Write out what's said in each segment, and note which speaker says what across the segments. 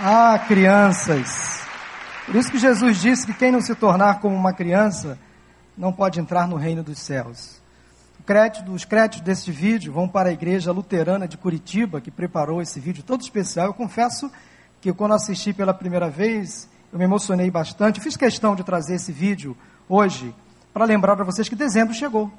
Speaker 1: Ah, crianças. Por isso que Jesus disse que quem não se tornar como uma criança não pode entrar no reino dos céus. Crédito, os créditos deste vídeo vão para a Igreja Luterana de Curitiba, que preparou esse vídeo todo especial. Eu confesso que quando assisti pela primeira vez, eu me emocionei bastante. Fiz questão de trazer esse vídeo hoje para lembrar para vocês que dezembro chegou.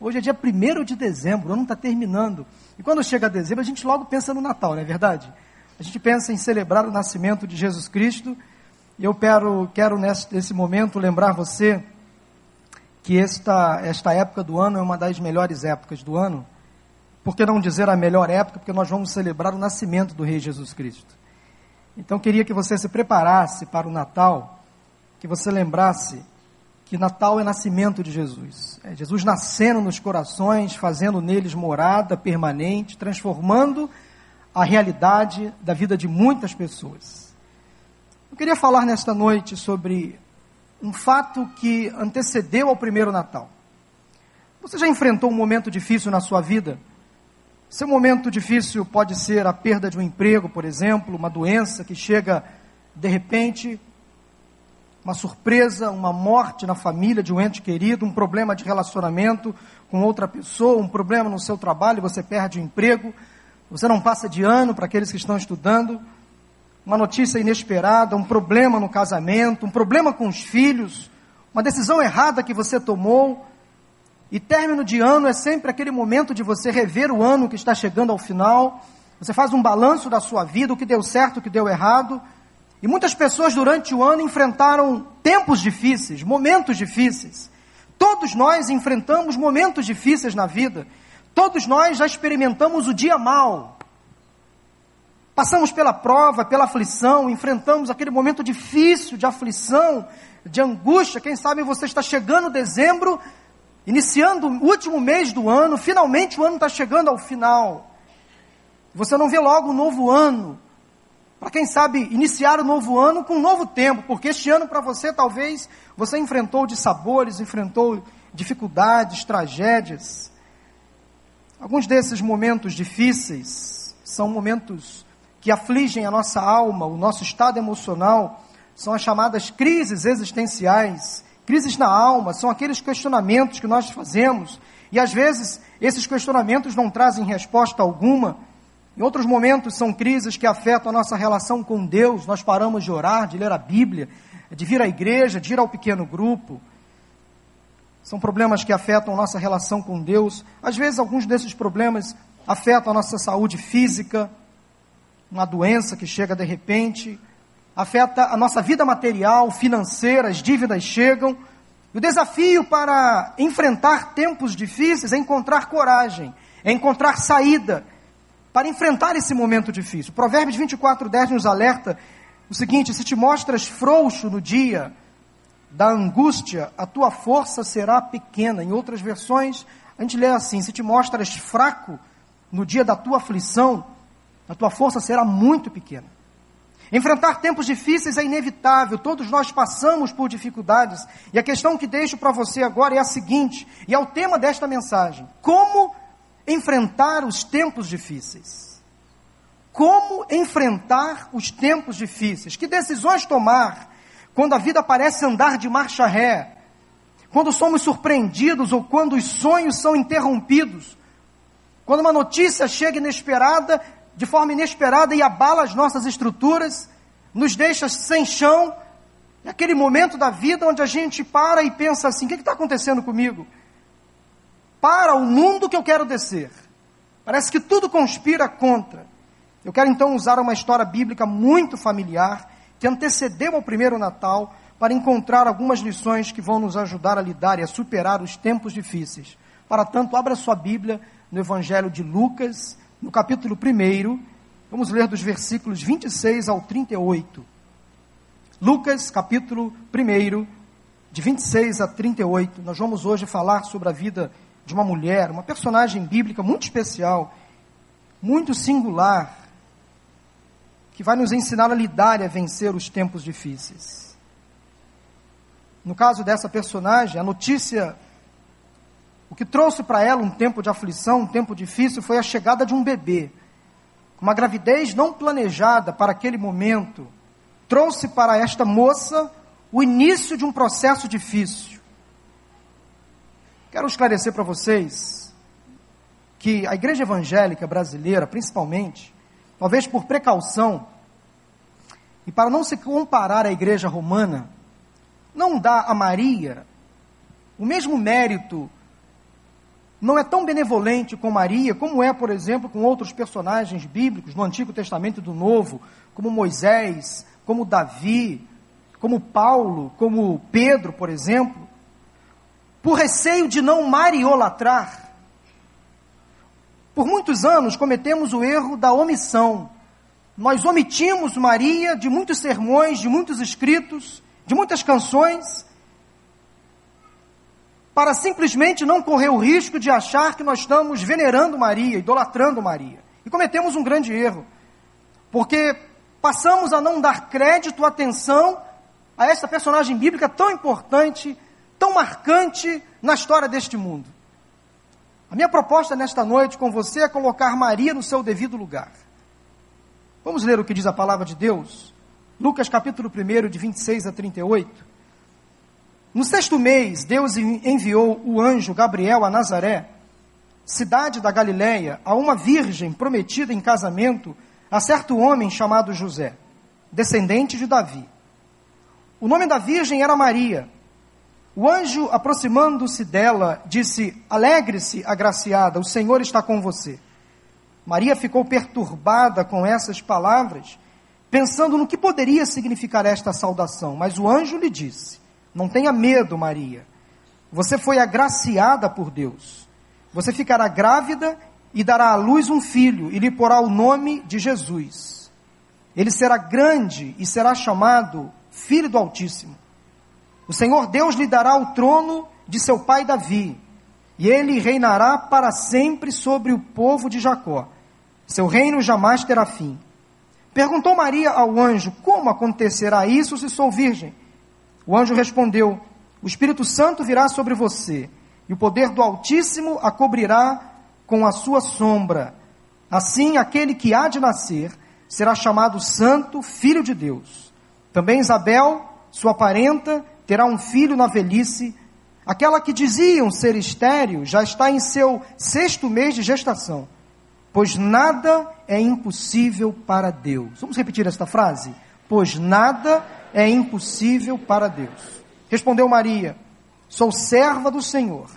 Speaker 1: Hoje é dia 1 de dezembro, o ano está terminando. E quando chega dezembro, a gente logo pensa no Natal, não é verdade? A gente pensa em celebrar o nascimento de Jesus Cristo. E eu quero, quero nesse, nesse momento lembrar você que esta, esta época do ano é uma das melhores épocas do ano. Por que não dizer a melhor época? Porque nós vamos celebrar o nascimento do Rei Jesus Cristo. Então queria que você se preparasse para o Natal, que você lembrasse que Natal é nascimento de Jesus. É Jesus nascendo nos corações, fazendo neles morada permanente, transformando a realidade da vida de muitas pessoas. Eu queria falar nesta noite sobre um fato que antecedeu ao primeiro Natal. Você já enfrentou um momento difícil na sua vida? Seu momento difícil pode ser a perda de um emprego, por exemplo, uma doença que chega de repente, uma surpresa, uma morte na família de um ente querido, um problema de relacionamento com outra pessoa, um problema no seu trabalho, você perde o emprego, você não passa de ano para aqueles que estão estudando. Uma notícia inesperada, um problema no casamento, um problema com os filhos, uma decisão errada que você tomou. E término de ano é sempre aquele momento de você rever o ano que está chegando ao final. Você faz um balanço da sua vida, o que deu certo, o que deu errado. E muitas pessoas durante o ano enfrentaram tempos difíceis, momentos difíceis. Todos nós enfrentamos momentos difíceis na vida. Todos nós já experimentamos o dia mal. Passamos pela prova, pela aflição, enfrentamos aquele momento difícil de aflição, de angústia. Quem sabe você está chegando dezembro, iniciando o último mês do ano, finalmente o ano está chegando ao final. Você não vê logo um novo ano. Para quem sabe iniciar o novo ano com um novo tempo, porque este ano para você talvez você enfrentou de sabores, enfrentou dificuldades, tragédias. Alguns desses momentos difíceis são momentos que afligem a nossa alma, o nosso estado emocional, são as chamadas crises existenciais. Crises na alma são aqueles questionamentos que nós fazemos e às vezes esses questionamentos não trazem resposta alguma. Em outros momentos são crises que afetam a nossa relação com Deus. Nós paramos de orar, de ler a Bíblia, de vir à igreja, de ir ao pequeno grupo. São problemas que afetam nossa relação com Deus. Às vezes, alguns desses problemas afetam a nossa saúde física, uma doença que chega de repente, afeta a nossa vida material, financeira, as dívidas chegam. E o desafio para enfrentar tempos difíceis é encontrar coragem, é encontrar saída para enfrentar esse momento difícil. Provérbios 24, 10 nos alerta o seguinte: se te mostras frouxo no dia, da angústia, a tua força será pequena. Em outras versões, a gente lê assim: se te mostras fraco no dia da tua aflição, a tua força será muito pequena. Enfrentar tempos difíceis é inevitável, todos nós passamos por dificuldades. E a questão que deixo para você agora é a seguinte, e é o tema desta mensagem: como enfrentar os tempos difíceis? Como enfrentar os tempos difíceis? Que decisões tomar? Quando a vida parece andar de marcha ré, quando somos surpreendidos ou quando os sonhos são interrompidos, quando uma notícia chega inesperada, de forma inesperada e abala as nossas estruturas, nos deixa sem chão, é aquele momento da vida onde a gente para e pensa assim: o que está acontecendo comigo? Para o mundo que eu quero descer. Parece que tudo conspira contra. Eu quero então usar uma história bíblica muito familiar que antecedeu ao primeiro Natal, para encontrar algumas lições que vão nos ajudar a lidar e a superar os tempos difíceis. Para tanto, abra sua Bíblia no Evangelho de Lucas, no capítulo 1, vamos ler dos versículos 26 ao 38. Lucas, capítulo 1, de 26 a 38. Nós vamos hoje falar sobre a vida de uma mulher, uma personagem bíblica muito especial, muito singular, que vai nos ensinar a lidar e a vencer os tempos difíceis. No caso dessa personagem, a notícia, o que trouxe para ela um tempo de aflição, um tempo difícil, foi a chegada de um bebê. uma gravidez não planejada para aquele momento, trouxe para esta moça o início de um processo difícil. Quero esclarecer para vocês que a igreja evangélica brasileira, principalmente, talvez por precaução, e para não se comparar à igreja romana, não dá a Maria o mesmo mérito, não é tão benevolente com Maria, como é, por exemplo, com outros personagens bíblicos do Antigo Testamento e do Novo, como Moisés, como Davi, como Paulo, como Pedro, por exemplo, por receio de não mariolatrar. Por muitos anos cometemos o erro da omissão. Nós omitimos Maria de muitos sermões, de muitos escritos, de muitas canções, para simplesmente não correr o risco de achar que nós estamos venerando Maria, idolatrando Maria. E cometemos um grande erro, porque passamos a não dar crédito, atenção a esta personagem bíblica tão importante, tão marcante na história deste mundo. A minha proposta nesta noite com você é colocar Maria no seu devido lugar. Vamos ler o que diz a palavra de Deus? Lucas capítulo 1, de 26 a 38. No sexto mês, Deus enviou o anjo Gabriel a Nazaré, cidade da Galiléia, a uma virgem prometida em casamento a certo homem chamado José, descendente de Davi. O nome da virgem era Maria. O anjo, aproximando-se dela, disse: Alegre-se, agraciada, o Senhor está com você. Maria ficou perturbada com essas palavras, pensando no que poderia significar esta saudação, mas o anjo lhe disse: não tenha medo, Maria. Você foi agraciada por Deus. Você ficará grávida e dará à luz um filho, e lhe porá o nome de Jesus. Ele será grande e será chamado Filho do Altíssimo. O Senhor Deus lhe dará o trono de seu pai Davi, e ele reinará para sempre sobre o povo de Jacó. Seu reino jamais terá fim. Perguntou Maria ao anjo: Como acontecerá isso se sou virgem? O anjo respondeu: O Espírito Santo virá sobre você, e o poder do Altíssimo a cobrirá com a sua sombra. Assim, aquele que há de nascer será chamado Santo Filho de Deus. Também Isabel, sua parenta, terá um filho na velhice. Aquela que diziam ser estéril já está em seu sexto mês de gestação, pois nada é impossível para Deus. Vamos repetir esta frase? Pois nada é impossível para Deus. Respondeu Maria: Sou serva do Senhor,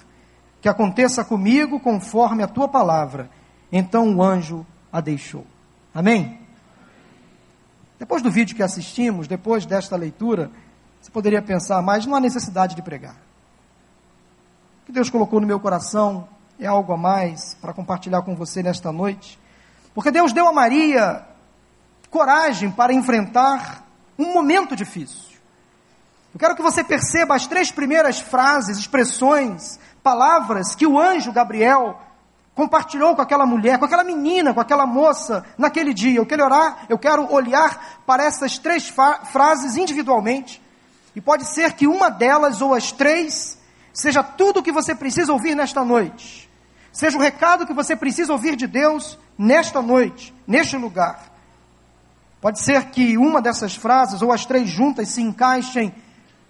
Speaker 1: que aconteça comigo conforme a tua palavra. Então o anjo a deixou. Amém? Depois do vídeo que assistimos, depois desta leitura, você poderia pensar, mas não há necessidade de pregar. O que Deus colocou no meu coração é algo a mais para compartilhar com você nesta noite. Porque Deus deu a Maria coragem para enfrentar um momento difícil. Eu quero que você perceba as três primeiras frases, expressões, palavras que o anjo Gabriel compartilhou com aquela mulher, com aquela menina, com aquela moça naquele dia. Eu quero orar, eu quero olhar para essas três frases individualmente. E pode ser que uma delas ou as três seja tudo o que você precisa ouvir nesta noite. Seja o recado que você precisa ouvir de Deus nesta noite, neste lugar. Pode ser que uma dessas frases, ou as três juntas, se encaixem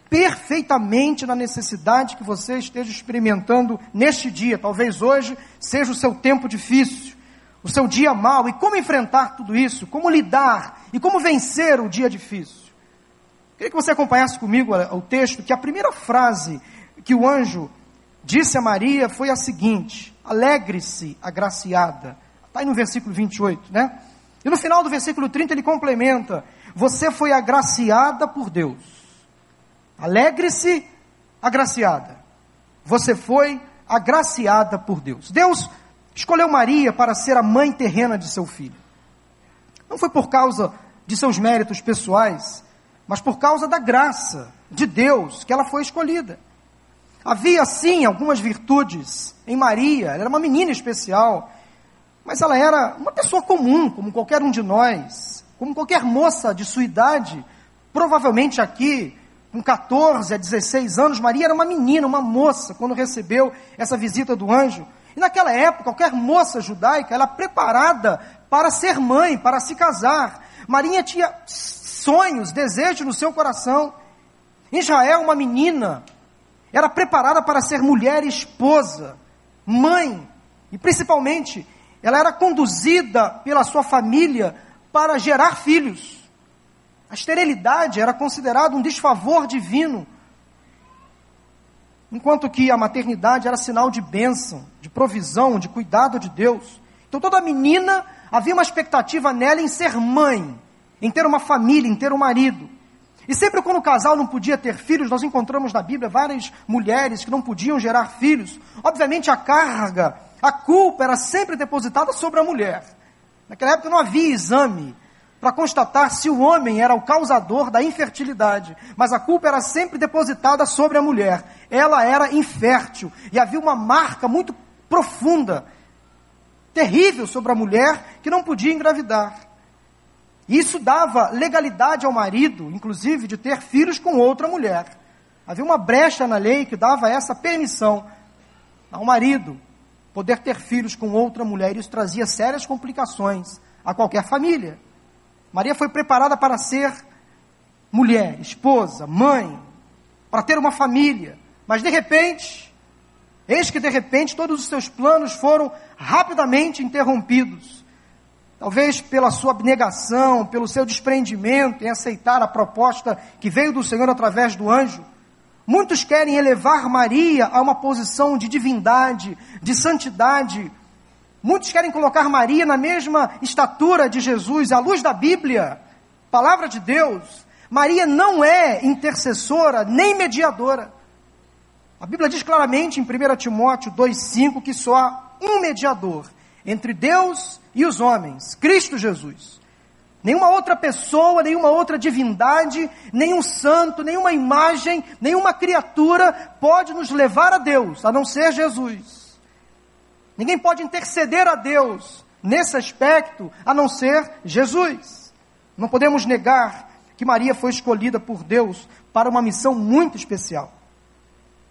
Speaker 1: perfeitamente na necessidade que você esteja experimentando neste dia. Talvez hoje seja o seu tempo difícil, o seu dia mau. E como enfrentar tudo isso? Como lidar? E como vencer o dia difícil? Queria que você acompanhasse comigo o texto, que a primeira frase que o anjo disse a Maria foi a seguinte: Alegre-se, agraciada. Está aí no versículo 28, né? E no final do versículo 30 ele complementa: Você foi agraciada por Deus. Alegre-se, agraciada. Você foi agraciada por Deus. Deus escolheu Maria para ser a mãe terrena de seu filho. Não foi por causa de seus méritos pessoais, mas por causa da graça de Deus que ela foi escolhida. Havia sim algumas virtudes em Maria, ela era uma menina especial, mas ela era uma pessoa comum, como qualquer um de nós, como qualquer moça de sua idade. Provavelmente aqui, com 14 a 16 anos, Maria era uma menina, uma moça, quando recebeu essa visita do anjo. E naquela época, qualquer moça judaica, ela preparada para ser mãe, para se casar. Maria tinha sonhos, desejos no seu coração. Israel, uma menina era preparada para ser mulher, esposa, mãe, e principalmente, ela era conduzida pela sua família para gerar filhos. A esterilidade era considerada um desfavor divino, enquanto que a maternidade era sinal de bênção, de provisão, de cuidado de Deus. Então toda menina havia uma expectativa nela em ser mãe, em ter uma família, em ter um marido. E sempre quando o casal não podia ter filhos, nós encontramos na Bíblia várias mulheres que não podiam gerar filhos. Obviamente a carga, a culpa era sempre depositada sobre a mulher. Naquela época não havia exame para constatar se o homem era o causador da infertilidade, mas a culpa era sempre depositada sobre a mulher. Ela era infértil e havia uma marca muito profunda, terrível sobre a mulher que não podia engravidar. Isso dava legalidade ao marido, inclusive, de ter filhos com outra mulher. Havia uma brecha na lei que dava essa permissão ao marido poder ter filhos com outra mulher. Isso trazia sérias complicações a qualquer família. Maria foi preparada para ser mulher, esposa, mãe, para ter uma família. Mas de repente, eis que de repente todos os seus planos foram rapidamente interrompidos. Talvez pela sua abnegação, pelo seu desprendimento em aceitar a proposta que veio do Senhor através do anjo. Muitos querem elevar Maria a uma posição de divindade, de santidade. Muitos querem colocar Maria na mesma estatura de Jesus, à luz da Bíblia, palavra de Deus. Maria não é intercessora nem mediadora. A Bíblia diz claramente em 1 Timóteo 2,5 que só há um mediador entre Deus e os homens, Cristo Jesus. Nenhuma outra pessoa, nenhuma outra divindade, nenhum santo, nenhuma imagem, nenhuma criatura pode nos levar a Deus, a não ser Jesus. Ninguém pode interceder a Deus nesse aspecto, a não ser Jesus. Não podemos negar que Maria foi escolhida por Deus para uma missão muito especial.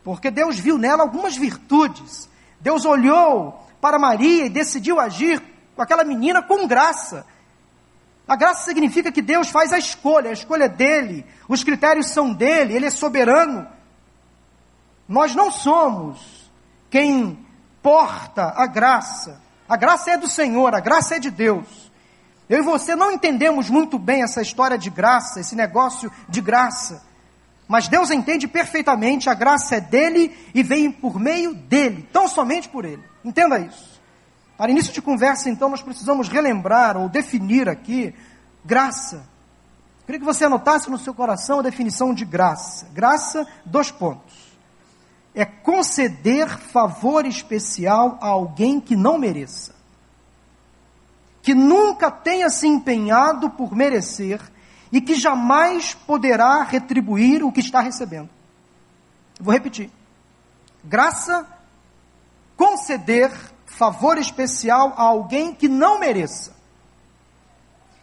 Speaker 1: Porque Deus viu nela algumas virtudes. Deus olhou para Maria e decidiu agir com aquela menina com graça. A graça significa que Deus faz a escolha, a escolha é dele, os critérios são dele, ele é soberano. Nós não somos quem porta a graça. A graça é do Senhor, a graça é de Deus. Eu e você não entendemos muito bem essa história de graça, esse negócio de graça. Mas Deus entende perfeitamente, a graça é dele e vem por meio dele, tão somente por ele. Entenda isso. Para início de conversa, então, nós precisamos relembrar ou definir aqui graça. Queria que você anotasse no seu coração a definição de graça. Graça, dois pontos. É conceder favor especial a alguém que não mereça. Que nunca tenha se empenhado por merecer e que jamais poderá retribuir o que está recebendo. Vou repetir. Graça, conceder favor especial a alguém que não mereça,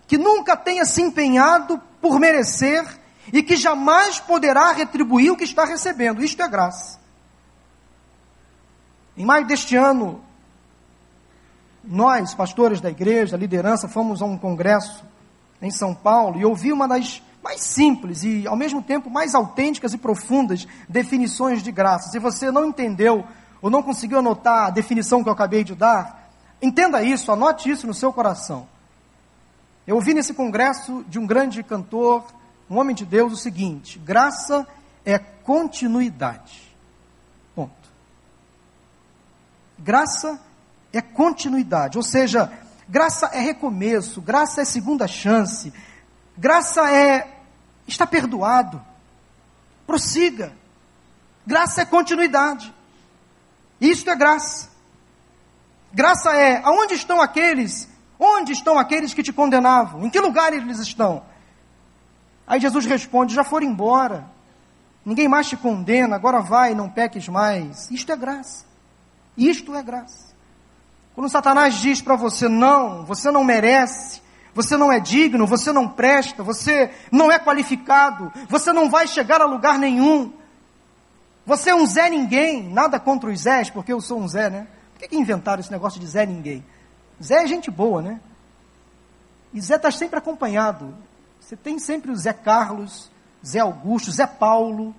Speaker 1: que nunca tenha se empenhado por merecer e que jamais poderá retribuir o que está recebendo. Isto é graça. Em maio deste ano, nós, pastores da igreja, a liderança, fomos a um congresso em São Paulo e ouvi uma das mais simples e, ao mesmo tempo, mais autênticas e profundas definições de graça. Se você não entendeu ou não conseguiu anotar a definição que eu acabei de dar, entenda isso, anote isso no seu coração. Eu ouvi nesse congresso de um grande cantor, um homem de Deus, o seguinte: graça é continuidade. Ponto. Graça é continuidade, ou seja, graça é recomeço, graça é segunda chance, graça é está perdoado. Prossiga. Graça é continuidade. Isto é graça. Graça é aonde estão aqueles, onde estão aqueles que te condenavam? Em que lugar eles estão? Aí Jesus responde: já foram embora. Ninguém mais te condena, agora vai, não peques mais. Isto é graça. Isto é graça. Quando Satanás diz para você: não, você não merece, você não é digno, você não presta, você não é qualificado, você não vai chegar a lugar nenhum. Você é um Zé Ninguém, nada contra os Zés, porque eu sou um Zé, né? Por que, que inventaram esse negócio de Zé Ninguém? Zé é gente boa, né? E Zé está sempre acompanhado. Você tem sempre o Zé Carlos, Zé Augusto, Zé Paulo.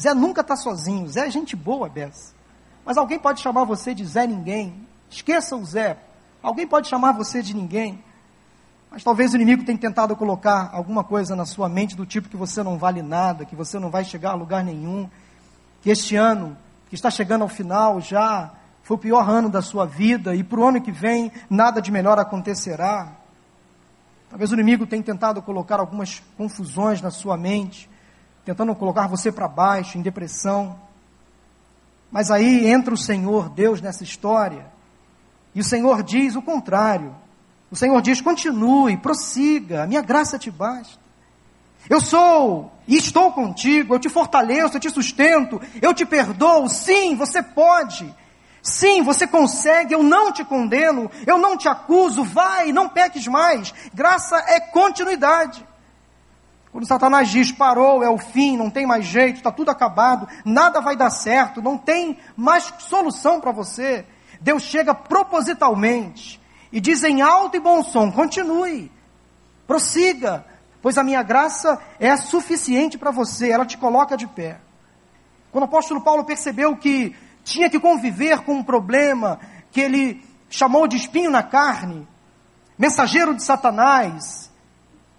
Speaker 1: Zé nunca está sozinho. Zé é gente boa, Bessa. Mas alguém pode chamar você de Zé Ninguém. Esqueça o Zé. Alguém pode chamar você de ninguém. Mas talvez o inimigo tenha tentado colocar alguma coisa na sua mente do tipo que você não vale nada, que você não vai chegar a lugar nenhum, que este ano, que está chegando ao final, já foi o pior ano da sua vida e para o ano que vem nada de melhor acontecerá. Talvez o inimigo tenha tentado colocar algumas confusões na sua mente, tentando colocar você para baixo, em depressão. Mas aí entra o Senhor, Deus, nessa história, e o Senhor diz o contrário. O Senhor diz: continue, prossiga, a minha graça te basta. Eu sou e estou contigo, eu te fortaleço, eu te sustento, eu te perdoo. Sim, você pode. Sim, você consegue, eu não te condeno, eu não te acuso, vai, não peques mais. Graça é continuidade. Quando Satanás diz parou, é o fim, não tem mais jeito, está tudo acabado, nada vai dar certo, não tem mais solução para você. Deus chega propositalmente e diz em alto e bom som: continue, prossiga, pois a minha graça é suficiente para você, ela te coloca de pé. Quando o apóstolo Paulo percebeu que tinha que conviver com um problema que ele chamou de espinho na carne, mensageiro de Satanás,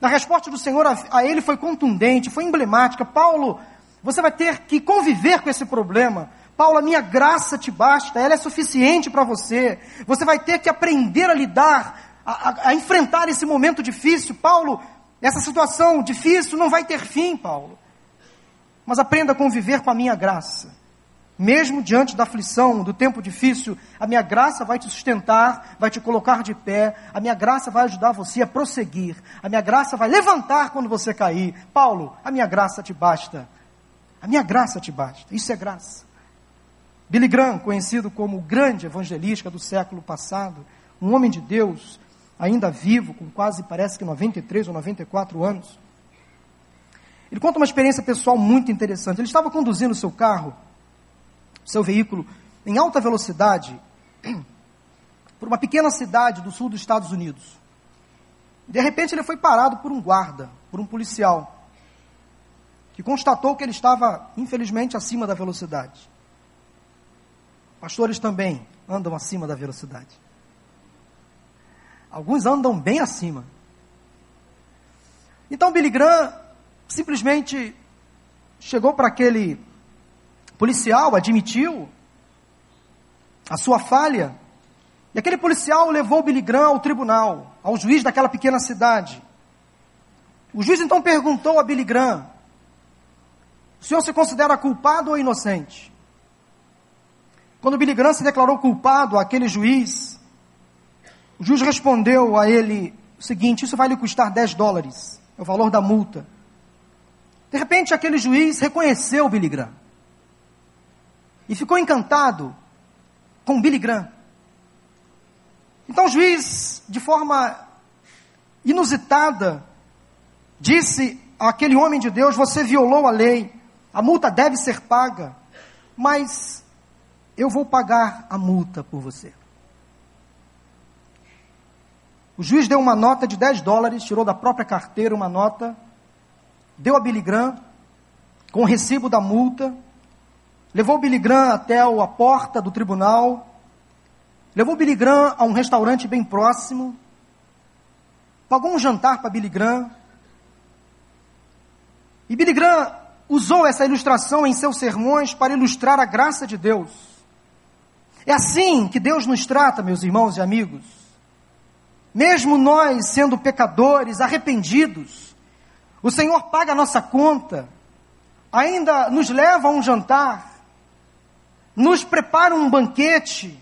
Speaker 1: a resposta do Senhor a, a ele foi contundente, foi emblemática. Paulo, você vai ter que conviver com esse problema. Paulo, a minha graça te basta, ela é suficiente para você. Você vai ter que aprender a lidar, a, a, a, enfrentar esse momento difícil. Paulo, essa situação difícil não vai ter fim, Paulo. Mas aprenda a conviver com a minha graça. Mesmo diante da aflição, do tempo difícil, a minha graça vai te sustentar, vai te colocar de pé, a minha graça vai ajudar você a prosseguir, a minha graça vai levantar quando você cair. Paulo, a minha graça te basta. A minha graça te basta. Isso é graça. Billy Graham, conhecido como o grande evangelista do século passado, um homem de Deus, ainda vivo, com quase parece que 93 ou 94 anos. Ele conta uma experiência pessoal muito interessante. Ele estava conduzindo seu carro seu veículo em alta velocidade por uma pequena cidade do sul dos Estados Unidos. De repente ele foi parado por um guarda, por um policial, que constatou que ele estava, infelizmente, acima da velocidade. Pastores também andam acima da velocidade. Alguns andam bem acima. Então Billy Graham simplesmente chegou para aquele policial admitiu a sua falha. E aquele policial levou Billy Graham ao tribunal, ao juiz daquela pequena cidade. O juiz então perguntou a Billy Graham: o senhor se considera culpado ou inocente? Quando Billy Graham se declarou culpado àquele juiz, o juiz respondeu a ele o seguinte: Isso vai lhe custar 10 dólares, é o valor da multa. De repente, aquele juiz reconheceu Billy Graham e ficou encantado com Billy Graham. Então o juiz, de forma inusitada, disse àquele homem de Deus: Você violou a lei, a multa deve ser paga, mas eu vou pagar a multa por você. O juiz deu uma nota de 10 dólares, tirou da própria carteira uma nota, deu a Billy Graham, com o recibo da multa, levou Billy Graham até a porta do tribunal, levou Billy Graham a um restaurante bem próximo, pagou um jantar para Billy Graham, e Billy Graham usou essa ilustração em seus sermões para ilustrar a graça de Deus. É assim que Deus nos trata, meus irmãos e amigos. Mesmo nós sendo pecadores, arrependidos, o Senhor paga a nossa conta, ainda nos leva a um jantar, nos prepara um banquete,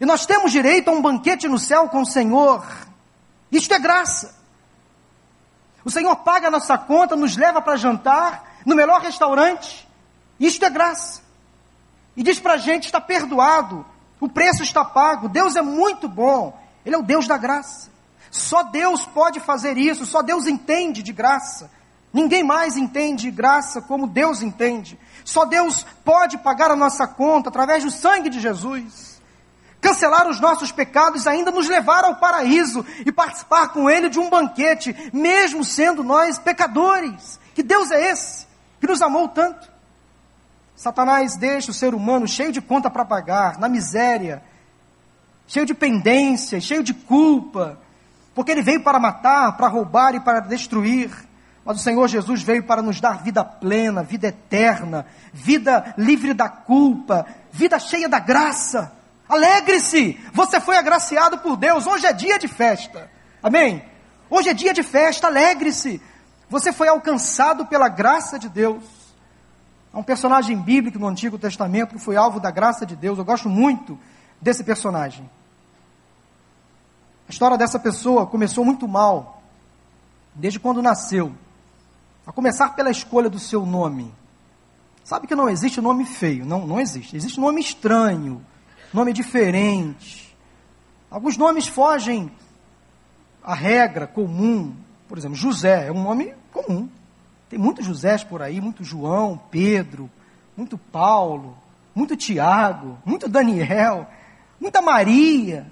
Speaker 1: e nós temos direito a um banquete no céu com o Senhor. Isto é graça. O Senhor paga a nossa conta, nos leva para jantar no melhor restaurante. Isto é graça. E diz para a gente: está perdoado, o preço está pago, Deus é muito bom, Ele é o Deus da graça. Só Deus pode fazer isso, só Deus entende de graça. Ninguém mais entende graça como Deus entende. Só Deus pode pagar a nossa conta através do sangue de Jesus. cancelar os nossos pecados, ainda nos levar ao paraíso e participar com Ele de um banquete, mesmo sendo nós pecadores. Que Deus é esse que nos amou tanto? Satanás deixa o ser humano cheio de conta para pagar, na miséria, cheio de pendência, cheio de culpa, porque ele veio para matar, para roubar e para destruir. Mas o Senhor Jesus veio para nos dar vida plena, vida eterna, vida livre da culpa, vida cheia da graça. Alegre-se, você foi agraciado por Deus. Hoje é dia de festa. Amém? Hoje é dia de festa, alegre-se. Você foi alcançado pela graça de Deus. Há um personagem bíblico no Antigo Testamento que foi alvo da graça de Deus. Eu gosto muito desse personagem. A história dessa pessoa começou muito mal, desde quando nasceu. A começar pela escolha do seu nome. Sabe que não existe nome feio, não, não existe. Existe nome estranho, nome diferente. Alguns nomes fogem à regra comum. Por exemplo, José é um nome comum. Tem muitos Josés por aí, muito João, Pedro, muito Paulo, muito Tiago, muito Daniel, muita Maria.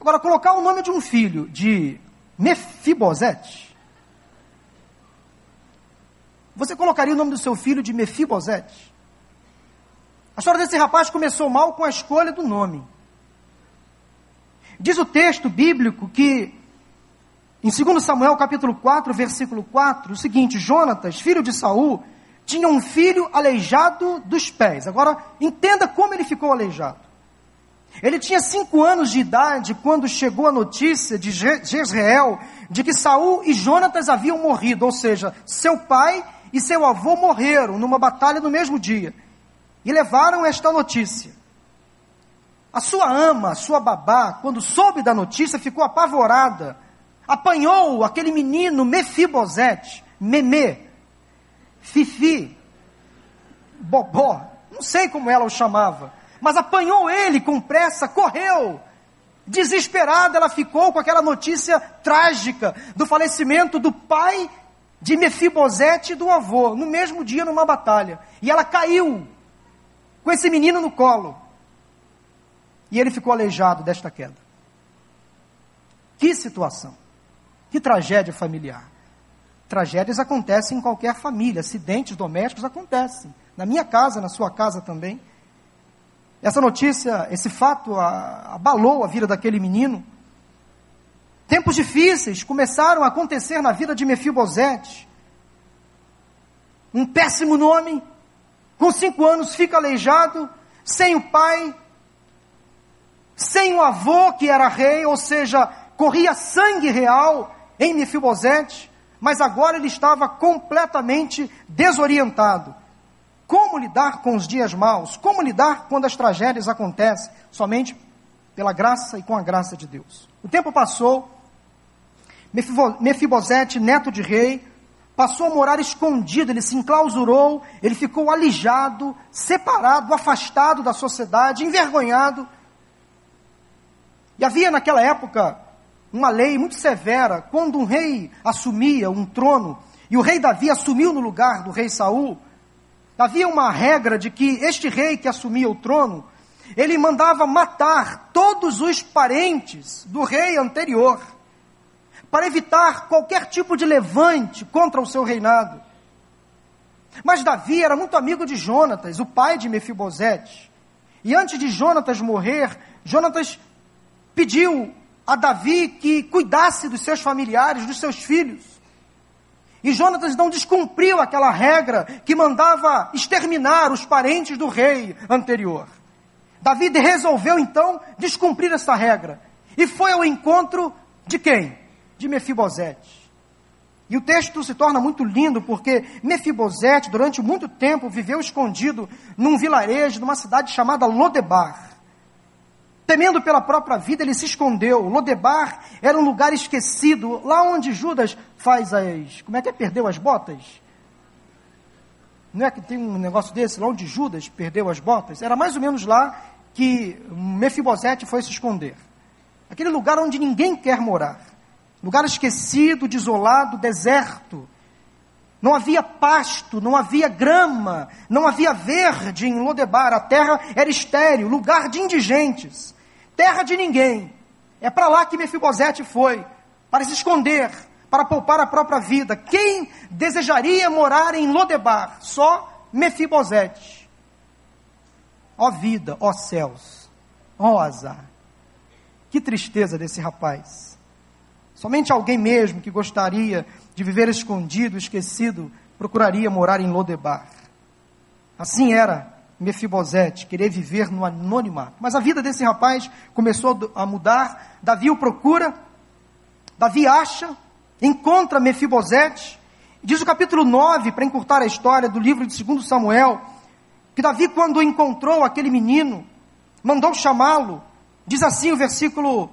Speaker 1: Agora, colocar o nome de um filho de Mefibosete. Você colocaria o nome do seu filho de Mefibosete? A história desse rapaz começou mal com a escolha do nome. Diz o texto bíblico que, em 2 Samuel capítulo 4, versículo 4, o seguinte: Jonatas, filho de Saul, tinha um filho aleijado dos pés. Agora, entenda como ele ficou aleijado. Ele tinha cinco anos de idade quando chegou a notícia de Jezreel de que Saul e Jonatas haviam morrido, ou seja, seu pai e seu avô morreram numa batalha no mesmo dia e levaram esta notícia. A sua ama, a sua babá, quando soube da notícia, ficou apavorada. Apanhou aquele menino Mefibosete, Memê, Fifi, Bobó, não sei como ela o chamava, mas apanhou ele com pressa, correu. Desesperada, ela ficou com aquela notícia trágica do falecimento do pai de Mefibosete e do avô, no mesmo dia numa batalha. E ela caiu com esse menino no colo. E ele ficou aleijado desta queda. Que situação. Que tragédia familiar. Tragédias acontecem em qualquer família, acidentes domésticos acontecem. Na minha casa, na sua casa também. Essa notícia, esse fato abalou a vida daquele menino. Tempos difíceis começaram a acontecer na vida de Mefibosete. Um péssimo nome, com cinco anos fica aleijado, sem o pai, sem o avô que era rei, ou seja, corria sangue real em Mefibosete, mas agora ele estava completamente desorientado. Como lidar com os dias maus? Como lidar quando as tragédias acontecem? Somente pela graça e com a graça de Deus. O tempo passou, Mefibosete, neto de rei, passou a morar escondido, ele se enclausurou, ele ficou alijado, separado, afastado da sociedade, envergonhado. E havia naquela época uma lei muito severa, quando um rei assumia um trono, e o rei Davi assumiu no lugar do rei Saul, havia uma regra de que este rei que assumia o trono, ele mandava matar todos os parentes do rei anterior para evitar qualquer tipo de levante contra o seu reinado. Mas Davi era muito amigo de Jonatas, o pai de Mefibosete. E antes de Jonatas morrer, Jonatas pediu a Davi que cuidasse dos seus familiares, dos seus filhos. E Jonatas não descumpriu aquela regra que mandava exterminar os parentes do rei anterior. Davi resolveu então descumprir essa regra. E foi ao encontro de quem? de Mefibosete. E o texto se torna muito lindo porque Mefibosete, durante muito tempo, viveu escondido num vilarejo, numa cidade chamada Lodebar. Temendo pela própria vida, ele se escondeu. Lodebar era um lugar esquecido, lá onde Judas faz as. Como é que é? Perdeu as botas? Não é que tem um negócio desse, lá onde Judas perdeu as botas? Era mais ou menos lá que Mefibosete foi se esconder. Aquele lugar onde ninguém quer morar lugar esquecido, desolado, deserto. não havia pasto, não havia grama, não havia verde em Lodebar, a terra era estéril, lugar de indigentes, terra de ninguém. É para lá que Mefibosete foi, para se esconder, para poupar a própria vida. Quem desejaria morar em Lodebar? Só Mefibosete. Ó vida, ó céus, ó azar. Que tristeza desse rapaz. Somente alguém mesmo que gostaria de viver escondido, esquecido, procuraria morar em Lodebar. Assim era Mefibosete, querer viver no anonimato. Mas a vida desse rapaz começou a mudar. Davi o procura, Davi acha, encontra Mefibosete. Diz o capítulo 9, para encurtar a história do livro de 2 Samuel, que Davi, quando encontrou aquele menino, mandou chamá-lo. Diz assim o versículo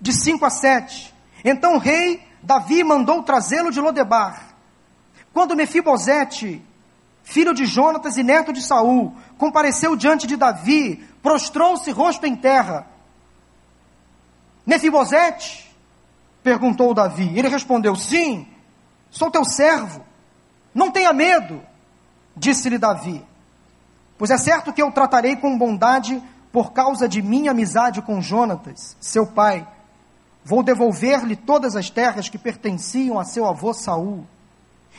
Speaker 1: de 5 a 7. Então o rei Davi mandou trazê-lo de Lodebar. Quando Mefibosete, filho de Jonatas e neto de Saul, compareceu diante de Davi, prostrou-se rosto em terra. Mefibosete? perguntou Davi. Ele respondeu: Sim, sou teu servo. Não tenha medo, disse-lhe Davi. Pois é certo que eu tratarei com bondade por causa de minha amizade com Jonatas, seu pai Vou devolver-lhe todas as terras que pertenciam a seu avô Saul,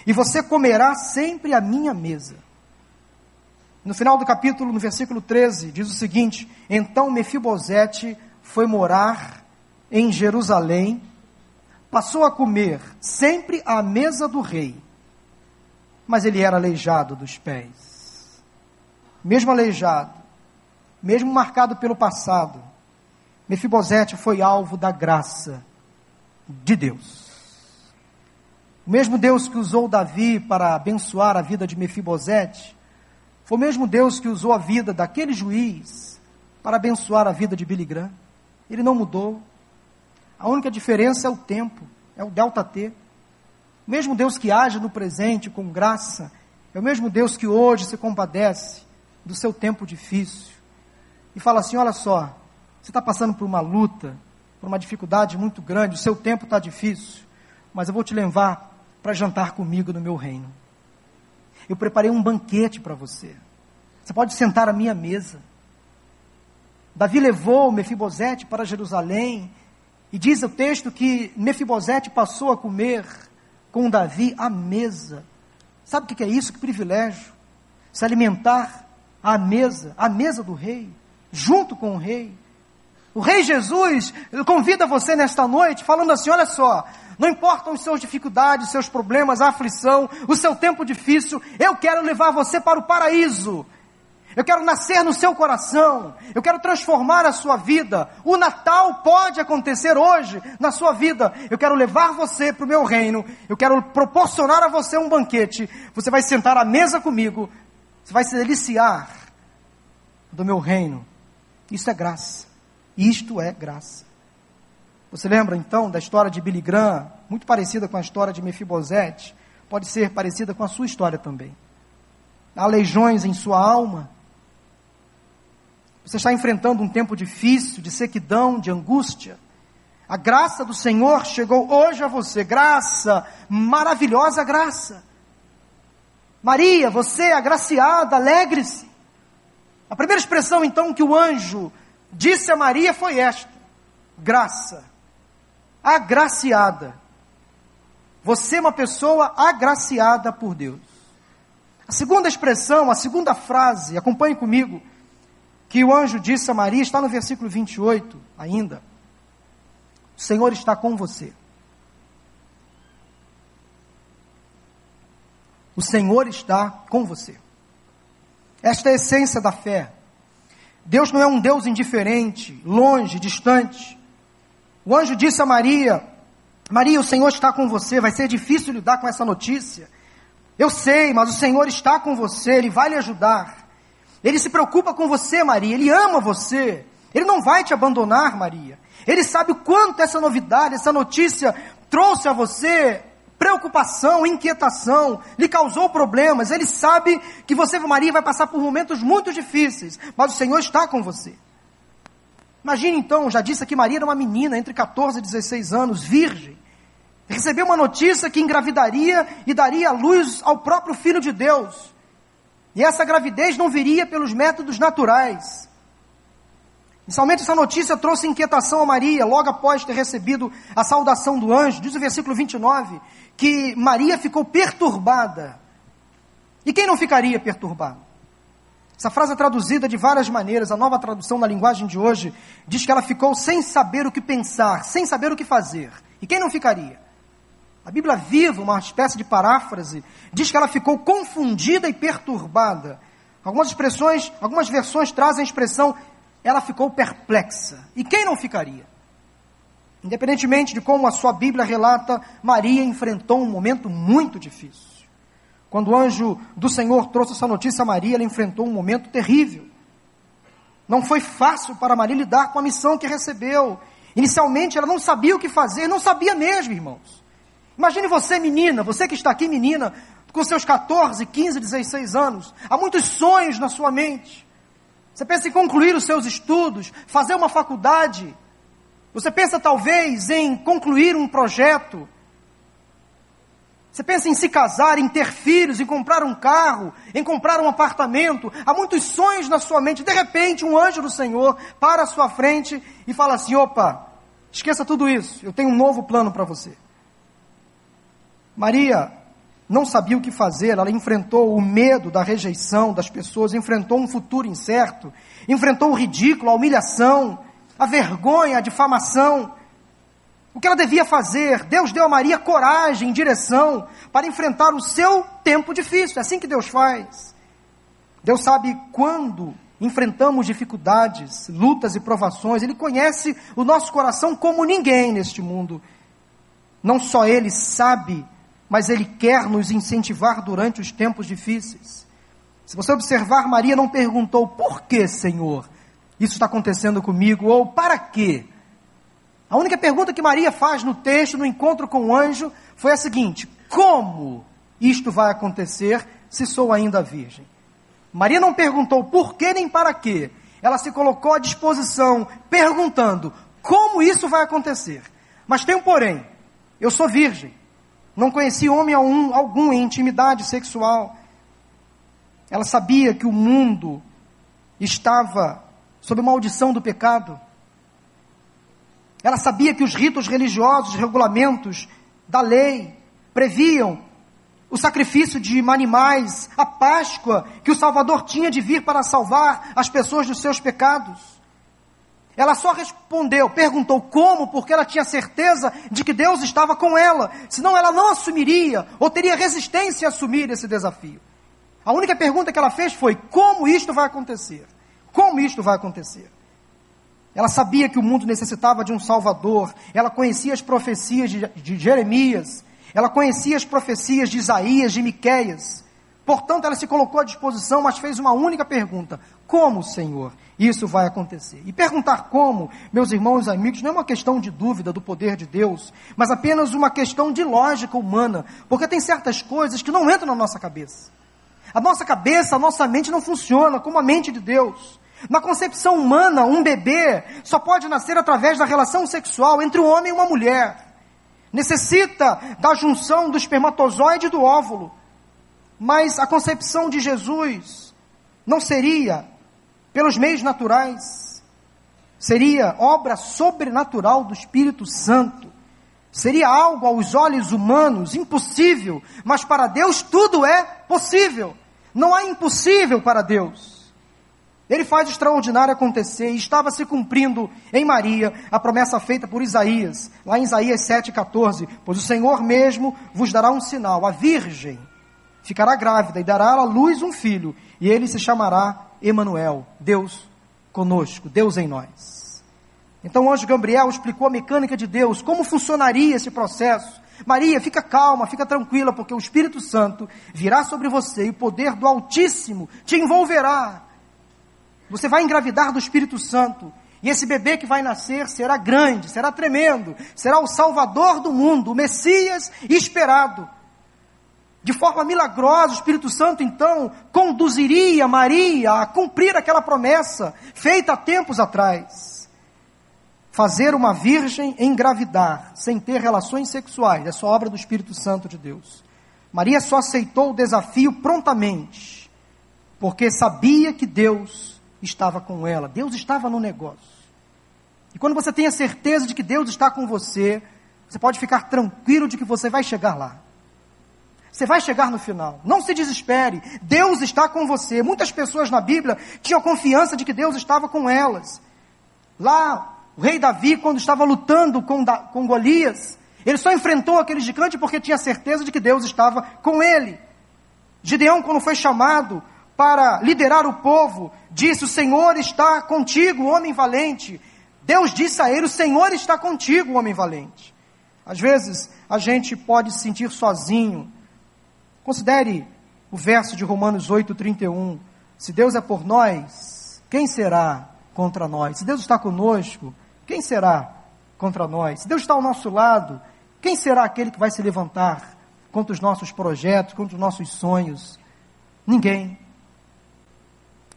Speaker 1: e você comerá sempre a minha mesa. No final do capítulo, no versículo 13, diz o seguinte: Então Mefibosete foi morar em Jerusalém, passou a comer sempre à mesa do rei, mas ele era aleijado dos pés. Mesmo aleijado, mesmo marcado pelo passado, Mefibosete foi alvo da graça de Deus. O mesmo Deus que usou Davi para abençoar a vida de Mefibosete, foi o mesmo Deus que usou a vida daquele juiz para abençoar a vida de Billy Graham. Ele não mudou. A única diferença é o tempo, é o delta T. O mesmo Deus que age no presente com graça, é o mesmo Deus que hoje se compadece do seu tempo difícil e fala assim: olha só, você está passando por uma luta, por uma dificuldade muito grande, o seu tempo está difícil, mas eu vou te levar para jantar comigo no meu reino. Eu preparei um banquete para você. Você pode sentar à minha mesa. Davi levou Mefibosete para Jerusalém, e diz o texto que Mefibosete passou a comer com Davi à mesa. Sabe o que é isso? Que privilégio! Se alimentar à mesa, à mesa do rei, junto com o rei. O Rei Jesus convida você nesta noite, falando assim: olha só, não importam as suas dificuldades, seus problemas, a aflição, o seu tempo difícil, eu quero levar você para o paraíso. Eu quero nascer no seu coração. Eu quero transformar a sua vida. O Natal pode acontecer hoje na sua vida. Eu quero levar você para o meu reino. Eu quero proporcionar a você um banquete. Você vai sentar à mesa comigo. Você vai se deliciar do meu reino. Isso é graça. Isto é graça. Você lembra então da história de Billy Graham, muito parecida com a história de Mefibosete? Pode ser parecida com a sua história também. Há legiões em sua alma. Você está enfrentando um tempo difícil, de sequidão, de angústia. A graça do Senhor chegou hoje a você. Graça, maravilhosa graça. Maria, você é agraciada, alegre-se. A primeira expressão então que o anjo disse a Maria foi esta: graça, agraciada. Você é uma pessoa agraciada por Deus. A segunda expressão, a segunda frase, acompanhe comigo, que o anjo disse a Maria, está no versículo 28 ainda. O Senhor está com você. O Senhor está com você. Esta é a essência da fé. Deus não é um Deus indiferente, longe, distante. O anjo disse a Maria: Maria, o Senhor está com você, vai ser difícil lidar com essa notícia. Eu sei, mas o Senhor está com você, Ele vai lhe ajudar. Ele se preocupa com você, Maria, Ele ama você. Ele não vai te abandonar, Maria. Ele sabe o quanto essa novidade, essa notícia trouxe a você preocupação, inquietação, lhe causou problemas. Ele sabe que você, Maria, vai passar por momentos muito difíceis, mas o Senhor está com você. Imagine então, já disse que Maria era uma menina entre 14 e 16 anos, virgem. recebeu uma notícia que engravidaria e daria luz ao próprio Filho de Deus. E essa gravidez não viria pelos métodos naturais. Inicialmente, essa notícia trouxe inquietação a Maria, logo após ter recebido a saudação do anjo. Diz o versículo 29 que Maria ficou perturbada. E quem não ficaria perturbado? Essa frase é traduzida de várias maneiras. A nova tradução na linguagem de hoje diz que ela ficou sem saber o que pensar, sem saber o que fazer. E quem não ficaria? A Bíblia Viva, uma espécie de paráfrase, diz que ela ficou confundida e perturbada. Algumas expressões, algumas versões trazem a expressão ela ficou perplexa. E quem não ficaria? Independentemente de como a sua Bíblia relata, Maria enfrentou um momento muito difícil. Quando o anjo do Senhor trouxe essa notícia a Maria, ela enfrentou um momento terrível. Não foi fácil para Maria lidar com a missão que recebeu. Inicialmente ela não sabia o que fazer, não sabia mesmo, irmãos. Imagine você, menina, você que está aqui, menina, com seus 14, 15, 16 anos, há muitos sonhos na sua mente. Você pensa em concluir os seus estudos, fazer uma faculdade. Você pensa talvez em concluir um projeto. Você pensa em se casar, em ter filhos, em comprar um carro, em comprar um apartamento. Há muitos sonhos na sua mente. De repente, um anjo do Senhor para à sua frente e fala assim: opa, esqueça tudo isso, eu tenho um novo plano para você. Maria não sabia o que fazer, ela enfrentou o medo da rejeição das pessoas, enfrentou um futuro incerto, enfrentou o ridículo, a humilhação, a vergonha, a difamação. O que ela devia fazer? Deus deu a Maria coragem, direção para enfrentar o seu tempo difícil. É assim que Deus faz. Deus sabe quando enfrentamos dificuldades, lutas e provações. Ele conhece o nosso coração como ninguém neste mundo. Não só Ele sabe mas Ele quer nos incentivar durante os tempos difíceis. Se você observar, Maria não perguntou por que, Senhor, isso está acontecendo comigo, ou para quê? A única pergunta que Maria faz no texto, no encontro com o anjo, foi a seguinte: como isto vai acontecer se sou ainda virgem? Maria não perguntou por que nem para quê. Ela se colocou à disposição, perguntando como isso vai acontecer. Mas tem um porém: eu sou virgem. Não conhecia homem algum, algum em intimidade sexual. Ela sabia que o mundo estava sob maldição do pecado. Ela sabia que os ritos religiosos, regulamentos da lei previam o sacrifício de animais, a Páscoa que o Salvador tinha de vir para salvar as pessoas dos seus pecados. Ela só respondeu, perguntou como, porque ela tinha certeza de que Deus estava com ela, senão ela não assumiria ou teria resistência a assumir esse desafio. A única pergunta que ela fez foi: como isto vai acontecer? Como isto vai acontecer? Ela sabia que o mundo necessitava de um Salvador, ela conhecia as profecias de, de Jeremias, ela conhecia as profecias de Isaías, de Miquéias. Portanto, ela se colocou à disposição, mas fez uma única pergunta: Como, Senhor, isso vai acontecer? E perguntar como, meus irmãos e amigos, não é uma questão de dúvida do poder de Deus, mas apenas uma questão de lógica humana, porque tem certas coisas que não entram na nossa cabeça. A nossa cabeça, a nossa mente não funciona como a mente de Deus. Na concepção humana, um bebê só pode nascer através da relação sexual entre um homem e uma mulher. Necessita da junção do espermatozoide e do óvulo. Mas a concepção de Jesus não seria pelos meios naturais, seria obra sobrenatural do Espírito Santo. Seria algo aos olhos humanos impossível, mas para Deus tudo é possível. Não há impossível para Deus. Ele faz o extraordinário acontecer e estava se cumprindo em Maria a promessa feita por Isaías, lá em Isaías 7,14: Pois o Senhor mesmo vos dará um sinal, a Virgem ficará grávida e dará à luz um filho, e ele se chamará Emanuel, Deus conosco, Deus em nós. Então o anjo Gabriel explicou a mecânica de Deus, como funcionaria esse processo. Maria, fica calma, fica tranquila, porque o Espírito Santo virá sobre você e o poder do Altíssimo te envolverá. Você vai engravidar do Espírito Santo. E esse bebê que vai nascer será grande, será tremendo, será o Salvador do mundo, o Messias esperado. De forma milagrosa, o Espírito Santo então conduziria Maria a cumprir aquela promessa feita há tempos atrás. Fazer uma virgem engravidar sem ter relações sexuais é só obra do Espírito Santo de Deus. Maria só aceitou o desafio prontamente, porque sabia que Deus estava com ela, Deus estava no negócio. E quando você tem a certeza de que Deus está com você, você pode ficar tranquilo de que você vai chegar lá. Você vai chegar no final. Não se desespere. Deus está com você. Muitas pessoas na Bíblia tinham confiança de que Deus estava com elas. Lá, o rei Davi, quando estava lutando com, da, com Golias, ele só enfrentou aquele gigante porque tinha certeza de que Deus estava com ele. Gideão, quando foi chamado para liderar o povo, disse: O Senhor está contigo, homem valente. Deus disse a ele: O Senhor está contigo, homem valente. Às vezes a gente pode se sentir sozinho. Considere o verso de Romanos 8:31. Se Deus é por nós, quem será contra nós? Se Deus está conosco, quem será contra nós? Se Deus está ao nosso lado, quem será aquele que vai se levantar contra os nossos projetos, contra os nossos sonhos? Ninguém.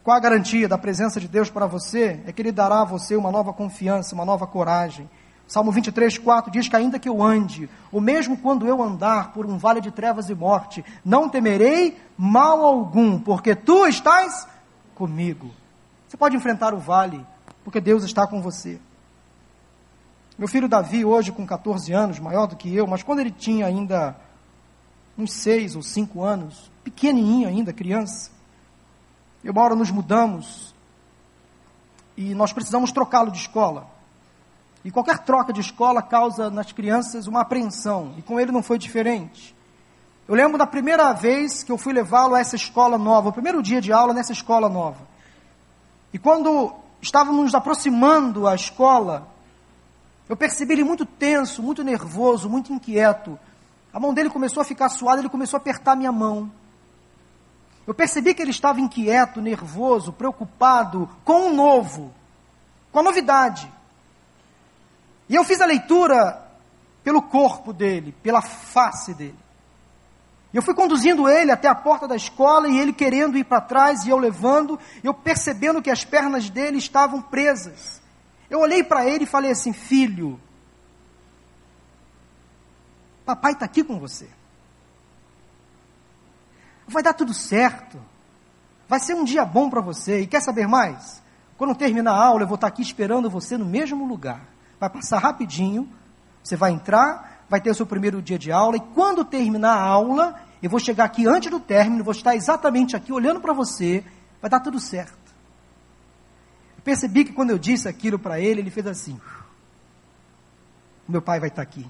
Speaker 1: Qual a garantia da presença de Deus para você? É que Ele dará a você uma nova confiança, uma nova coragem. Salmo 23, 4 diz que ainda que eu ande, ou mesmo quando eu andar por um vale de trevas e morte, não temerei mal algum, porque tu estás comigo. Você pode enfrentar o vale, porque Deus está com você. Meu filho Davi, hoje com 14 anos, maior do que eu, mas quando ele tinha ainda uns 6 ou 5 anos, pequenininho ainda, criança, eu uma hora nos mudamos e nós precisamos trocá-lo de escola. E qualquer troca de escola causa nas crianças uma apreensão, e com ele não foi diferente. Eu lembro da primeira vez que eu fui levá-lo a essa escola nova, o primeiro dia de aula nessa escola nova. E quando estávamos nos aproximando à escola, eu percebi ele muito tenso, muito nervoso, muito inquieto. A mão dele começou a ficar suada, ele começou a apertar minha mão. Eu percebi que ele estava inquieto, nervoso, preocupado com o novo, com a novidade. E eu fiz a leitura pelo corpo dele, pela face dele. Eu fui conduzindo ele até a porta da escola e ele querendo ir para trás e eu levando, eu percebendo que as pernas dele estavam presas. Eu olhei para ele e falei assim: Filho, papai está aqui com você. Vai dar tudo certo. Vai ser um dia bom para você. E quer saber mais? Quando terminar a aula, eu vou estar aqui esperando você no mesmo lugar vai passar rapidinho, você vai entrar, vai ter o seu primeiro dia de aula, e quando terminar a aula, eu vou chegar aqui antes do término, vou estar exatamente aqui olhando para você, vai dar tudo certo. Eu percebi que quando eu disse aquilo para ele, ele fez assim: Meu pai vai estar aqui.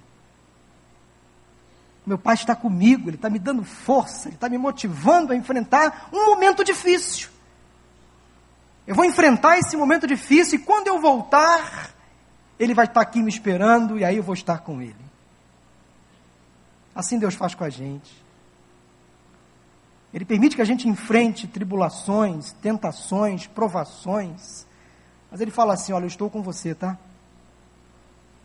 Speaker 1: Meu pai está comigo, ele está me dando força, ele está me motivando a enfrentar um momento difícil. Eu vou enfrentar esse momento difícil e quando eu voltar, ele vai estar aqui me esperando e aí eu vou estar com Ele. Assim Deus faz com a gente. Ele permite que a gente enfrente tribulações, tentações, provações. Mas Ele fala assim: Olha, eu estou com você, tá?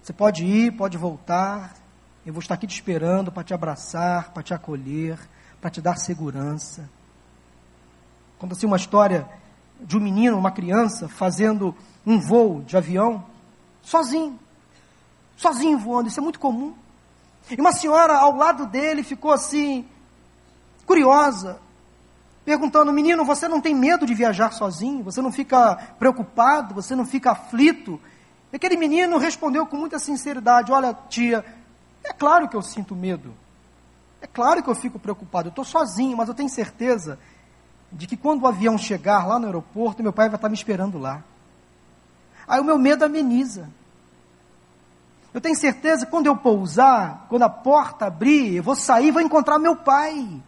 Speaker 1: Você pode ir, pode voltar. Eu vou estar aqui te esperando para te abraçar, para te acolher, para te dar segurança. Conta-se uma história de um menino, uma criança, fazendo um voo de avião sozinho. Sozinho voando, isso é muito comum. E uma senhora ao lado dele ficou assim, curiosa, perguntando: Menino, você não tem medo de viajar sozinho? Você não fica preocupado? Você não fica aflito? E aquele menino respondeu com muita sinceridade: Olha, tia, é claro que eu sinto medo. É claro que eu fico preocupado. Eu estou sozinho, mas eu tenho certeza de que quando o avião chegar lá no aeroporto, meu pai vai estar me esperando lá. Aí o meu medo ameniza. Eu tenho certeza que quando eu pousar, quando a porta abrir, eu vou sair e vou encontrar meu pai.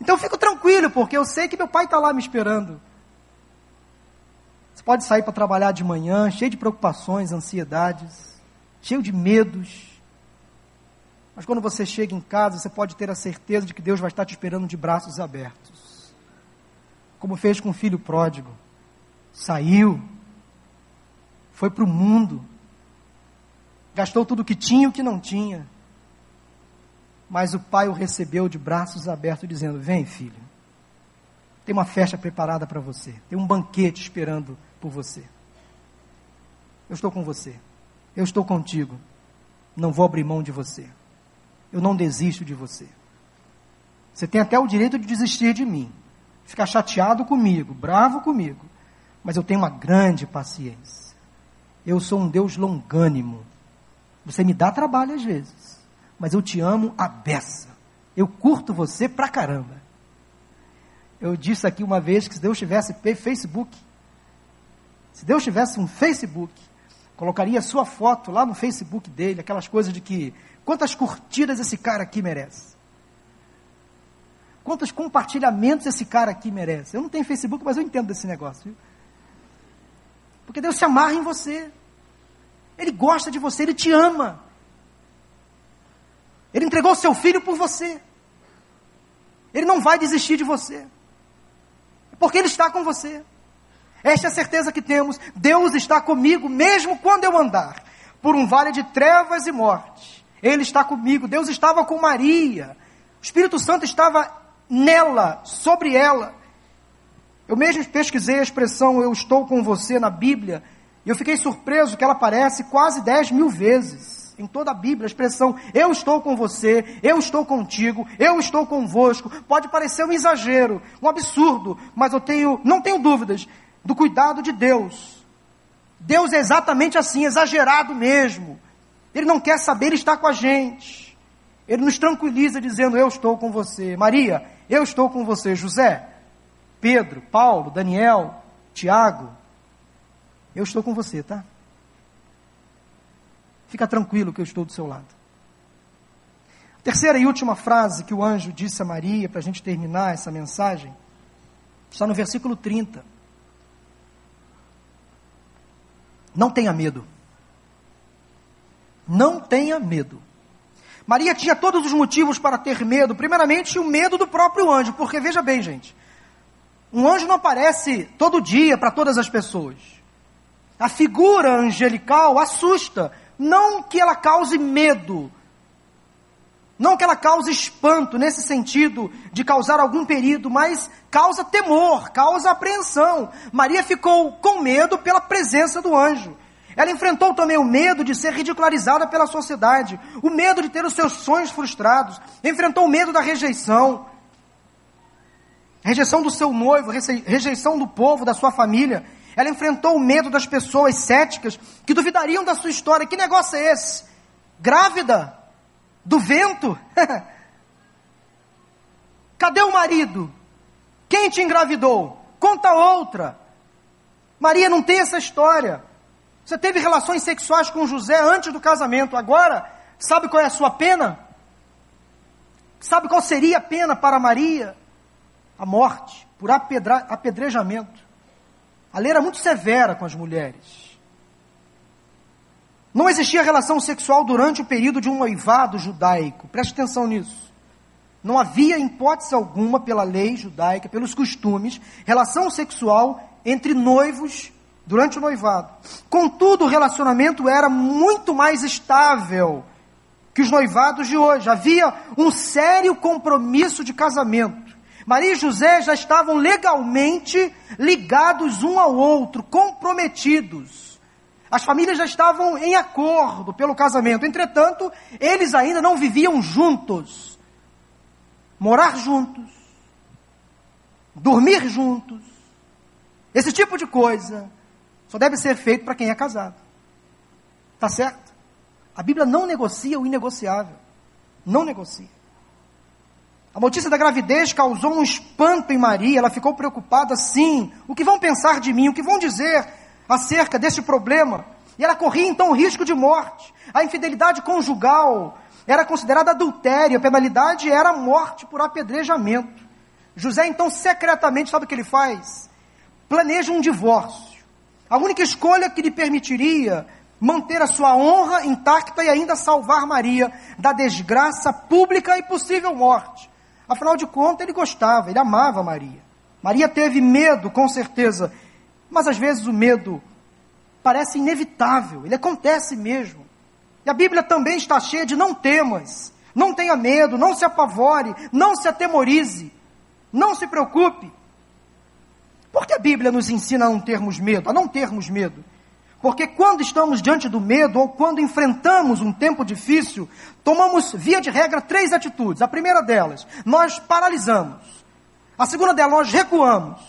Speaker 1: Então eu fico tranquilo, porque eu sei que meu pai está lá me esperando. Você pode sair para trabalhar de manhã, cheio de preocupações, ansiedades, cheio de medos. Mas quando você chega em casa, você pode ter a certeza de que Deus vai estar te esperando de braços abertos. Como fez com o filho pródigo. Saiu, foi para o mundo, gastou tudo o que tinha e o que não tinha. Mas o pai o recebeu de braços abertos, dizendo: Vem, filho, tem uma festa preparada para você, tem um banquete esperando por você. Eu estou com você. Eu estou contigo. Não vou abrir mão de você. Eu não desisto de você. Você tem até o direito de desistir de mim, ficar chateado comigo, bravo comigo, mas eu tenho uma grande paciência. Eu sou um Deus longânimo. Você me dá trabalho às vezes, mas eu te amo a beça. Eu curto você pra caramba. Eu disse aqui uma vez que se Deus tivesse Facebook, se Deus tivesse um Facebook, colocaria sua foto lá no Facebook dele, aquelas coisas de que quantas curtidas esse cara aqui merece. Quantos compartilhamentos esse cara aqui merece. Eu não tenho Facebook, mas eu entendo desse negócio. Viu? Porque Deus se amarra em você. Ele gosta de você, ele te ama. Ele entregou seu filho por você. Ele não vai desistir de você. Porque ele está com você. Esta é a certeza que temos. Deus está comigo, mesmo quando eu andar por um vale de trevas e morte. Ele está comigo. Deus estava com Maria. O Espírito Santo estava nela, sobre ela. Eu mesmo pesquisei a expressão eu estou com você na Bíblia e eu fiquei surpreso que ela aparece quase 10 mil vezes em toda a Bíblia, a expressão eu estou com você, eu estou contigo, eu estou convosco. Pode parecer um exagero, um absurdo, mas eu tenho, não tenho dúvidas do cuidado de Deus. Deus é exatamente assim, exagerado mesmo. Ele não quer saber, está com a gente. Ele nos tranquiliza dizendo: Eu estou com você. Maria, eu estou com você. José, Pedro, Paulo, Daniel, Tiago, eu estou com você, tá? Fica tranquilo que eu estou do seu lado. Terceira e última frase que o anjo disse a Maria, para a gente terminar essa mensagem, está no versículo 30. Não tenha medo. Não tenha medo. Maria tinha todos os motivos para ter medo. Primeiramente, o medo do próprio anjo, porque veja bem, gente, um anjo não aparece todo dia para todas as pessoas. A figura angelical assusta, não que ela cause medo, não que ela cause espanto, nesse sentido de causar algum perigo, mas causa temor, causa apreensão. Maria ficou com medo pela presença do anjo. Ela enfrentou também o medo de ser ridicularizada pela sociedade, o medo de ter os seus sonhos frustrados, enfrentou o medo da rejeição, rejeição do seu noivo, rejeição do povo, da sua família. Ela enfrentou o medo das pessoas céticas que duvidariam da sua história. Que negócio é esse? Grávida? do vento. Cadê o marido? Quem te engravidou? Conta outra. Maria não tem essa história. Você teve relações sexuais com José antes do casamento. Agora, sabe qual é a sua pena? Sabe qual seria a pena para Maria? A morte, por apedra, apedrejamento. A lei era muito severa com as mulheres. Não existia relação sexual durante o período de um noivado judaico. Preste atenção nisso. Não havia, hipótese alguma, pela lei judaica, pelos costumes, relação sexual entre noivos durante o noivado. Contudo, o relacionamento era muito mais estável que os noivados de hoje. Havia um sério compromisso de casamento. Maria e José já estavam legalmente ligados um ao outro, comprometidos. As famílias já estavam em acordo pelo casamento, entretanto, eles ainda não viviam juntos. Morar juntos, dormir juntos, esse tipo de coisa só deve ser feito para quem é casado. Tá certo? A Bíblia não negocia o inegociável. Não negocia. A notícia da gravidez causou um espanto em Maria, ela ficou preocupada, sim. O que vão pensar de mim? O que vão dizer acerca deste problema. E ela corria então o risco de morte. A infidelidade conjugal era considerada adultério, a penalidade era morte por apedrejamento. José então secretamente, sabe o que ele faz? Planeja um divórcio. A única escolha que lhe permitiria manter a sua honra intacta e ainda salvar Maria da desgraça pública e possível morte. Afinal de contas, ele gostava, ele amava Maria. Maria teve medo, com certeza, mas às vezes o medo parece inevitável, ele acontece mesmo. E a Bíblia também está cheia de não temas, não tenha medo, não se apavore, não se atemorize, não se preocupe. Por que a Bíblia nos ensina a não termos medo, a não termos medo? Porque quando estamos diante do medo ou quando enfrentamos um tempo difícil, tomamos, via de regra, três atitudes. A primeira delas, nós paralisamos. A segunda delas, nós recuamos.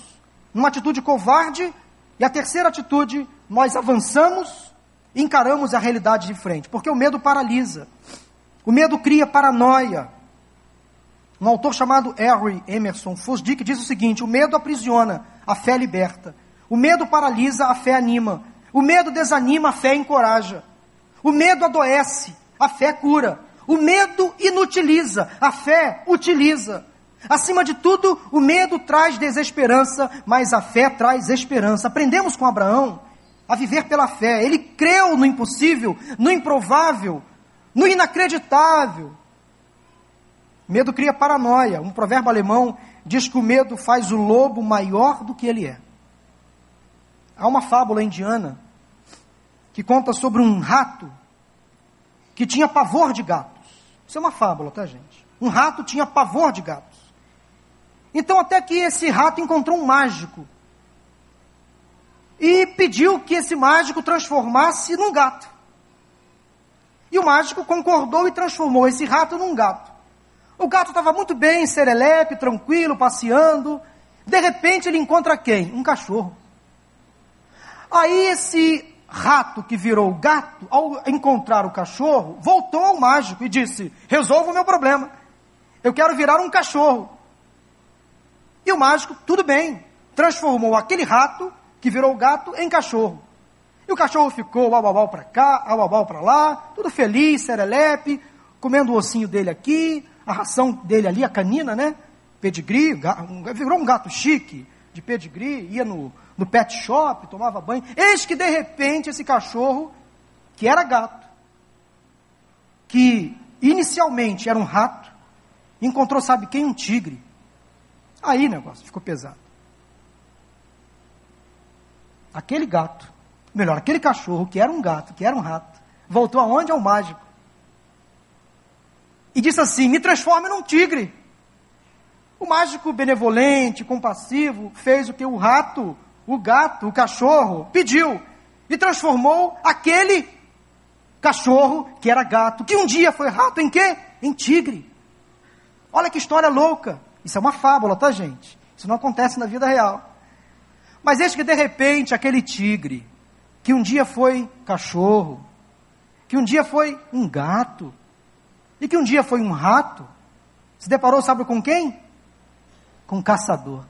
Speaker 1: Numa atitude covarde. E a terceira atitude, nós avançamos e encaramos a realidade de frente. Porque o medo paralisa. O medo cria paranoia. Um autor chamado Harry Emerson Fosdick diz o seguinte: o medo aprisiona, a fé liberta. O medo paralisa, a fé anima. O medo desanima, a fé encoraja. O medo adoece, a fé cura. O medo inutiliza, a fé utiliza. Acima de tudo, o medo traz desesperança, mas a fé traz esperança. Aprendemos com Abraão a viver pela fé. Ele creu no impossível, no improvável, no inacreditável. Medo cria paranoia. Um provérbio alemão diz que o medo faz o lobo maior do que ele é. Há uma fábula indiana que conta sobre um rato que tinha pavor de gatos. Isso é uma fábula, tá, gente? Um rato tinha pavor de gatos. Então, até que esse rato encontrou um mágico e pediu que esse mágico transformasse num gato. E o mágico concordou e transformou esse rato num gato. O gato estava muito bem, serelepe, tranquilo, passeando. De repente ele encontra quem? Um cachorro. Aí esse rato que virou gato, ao encontrar o cachorro, voltou ao mágico e disse: Resolva o meu problema. Eu quero virar um cachorro. E o mágico, tudo bem, transformou aquele rato que virou gato em cachorro. E o cachorro ficou au au para cá, au au para lá, tudo feliz, serelepe, comendo o ossinho dele aqui, a ração dele ali, a canina, né? Pedigree, virou um gato chique, de pedigree, ia no, no pet shop, tomava banho. Eis que de repente esse cachorro, que era gato, que inicialmente era um rato, encontrou, sabe quem? Um tigre. Aí o negócio ficou pesado. Aquele gato, melhor, aquele cachorro que era um gato, que era um rato, voltou aonde? Ao mágico. E disse assim: me transforme num tigre. O mágico benevolente, compassivo, fez o que o rato, o gato, o cachorro pediu e transformou aquele cachorro que era gato, que um dia foi rato em quê? Em tigre. Olha que história louca. Isso é uma fábula, tá, gente? Isso não acontece na vida real. Mas eis que de repente aquele tigre, que um dia foi cachorro, que um dia foi um gato, e que um dia foi um rato, se deparou, sabe com quem? com um caçador.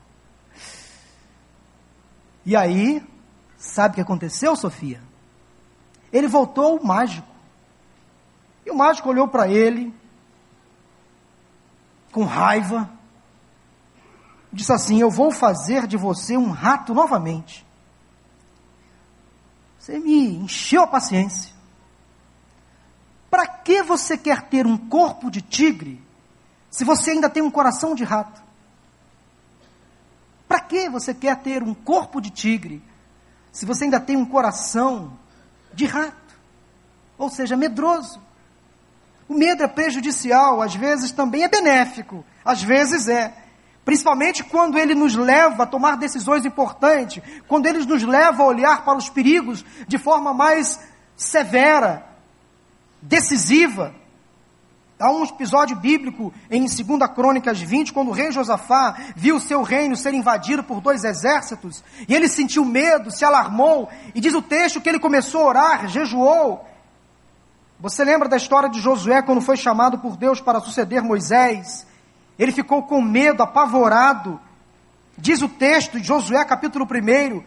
Speaker 1: E aí, sabe o que aconteceu, Sofia? Ele voltou ao mágico. E o mágico olhou para ele, com raiva, disse assim: Eu vou fazer de você um rato novamente. Você me encheu a paciência. Para que você quer ter um corpo de tigre se você ainda tem um coração de rato? Para que você quer ter um corpo de tigre se você ainda tem um coração de rato? Ou seja, medroso. O medo é prejudicial, às vezes também é benéfico, às vezes é. Principalmente quando ele nos leva a tomar decisões importantes, quando ele nos leva a olhar para os perigos de forma mais severa, decisiva. Há um episódio bíblico em 2 Crônicas 20, quando o rei Josafá viu o seu reino ser invadido por dois exércitos, e ele sentiu medo, se alarmou, e diz o texto que ele começou a orar, jejuou. Você lembra da história de Josué quando foi chamado por Deus para suceder Moisés? Ele ficou com medo, apavorado. Diz o texto de Josué, capítulo 1,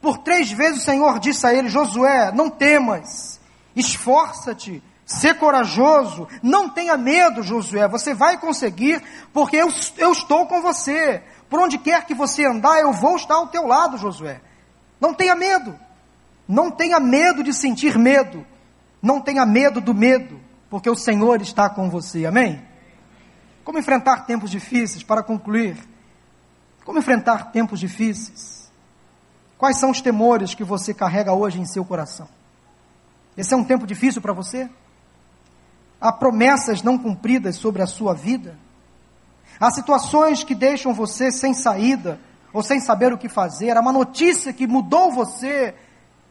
Speaker 1: por três vezes o Senhor disse a ele: Josué, não temas, esforça-te Ser corajoso, não tenha medo, Josué, você vai conseguir, porque eu, eu estou com você. Por onde quer que você andar, eu vou estar ao teu lado, Josué. Não tenha medo. Não tenha medo de sentir medo. Não tenha medo do medo, porque o Senhor está com você. Amém? Como enfrentar tempos difíceis? Para concluir, como enfrentar tempos difíceis? Quais são os temores que você carrega hoje em seu coração? Esse é um tempo difícil para você? Há promessas não cumpridas sobre a sua vida. Há situações que deixam você sem saída ou sem saber o que fazer. Há uma notícia que mudou você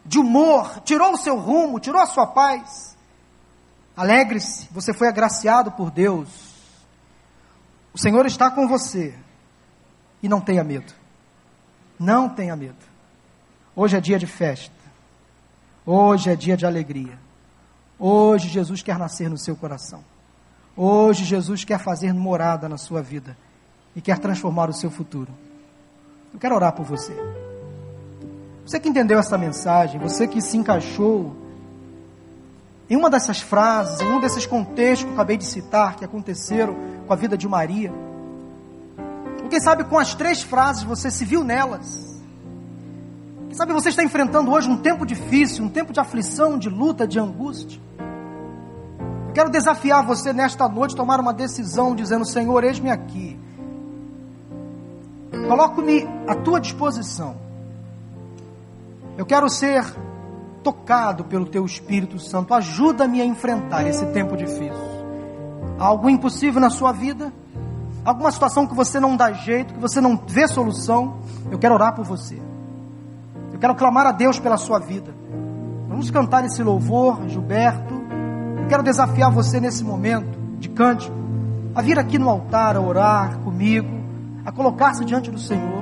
Speaker 1: de humor, tirou o seu rumo, tirou a sua paz. Alegre-se, você foi agraciado por Deus. O Senhor está com você. E não tenha medo. Não tenha medo. Hoje é dia de festa. Hoje é dia de alegria. Hoje Jesus quer nascer no seu coração. Hoje Jesus quer fazer morada na sua vida e quer transformar o seu futuro. Eu quero orar por você. Você que entendeu essa mensagem, você que se encaixou em uma dessas frases, em um desses contextos que eu acabei de citar, que aconteceram com a vida de Maria. Ou quem sabe com as três frases você se viu nelas. Sabe você está enfrentando hoje um tempo difícil, um tempo de aflição, de luta, de angústia. Eu quero desafiar você nesta noite a tomar uma decisão dizendo: Senhor, eis-me aqui. Coloco-me à tua disposição. Eu quero ser tocado pelo teu Espírito Santo. Ajuda-me a enfrentar esse tempo difícil. Há algo impossível na sua vida? Alguma situação que você não dá jeito, que você não vê solução? Eu quero orar por você. Eu quero clamar a Deus pela sua vida. Vamos cantar esse louvor, Gilberto. Eu quero desafiar você nesse momento de cântico a vir aqui no altar a orar comigo a colocar-se diante do Senhor.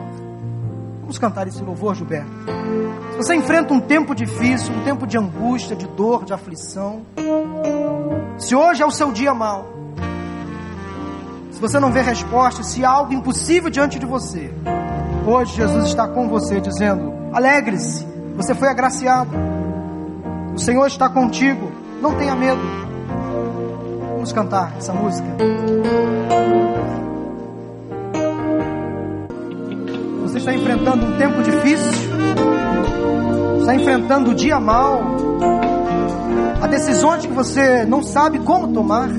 Speaker 1: Vamos cantar esse louvor, Gilberto. Se você enfrenta um tempo difícil, um tempo de angústia, de dor, de aflição, se hoje é o seu dia mau, se você não vê resposta, se há algo impossível diante de você, hoje Jesus está com você dizendo: alegre-se, você foi agraciado, o Senhor está contigo, não tenha medo. Vamos cantar essa música. Você está enfrentando um tempo difícil, está enfrentando o dia mal, há decisões que você não sabe como tomar.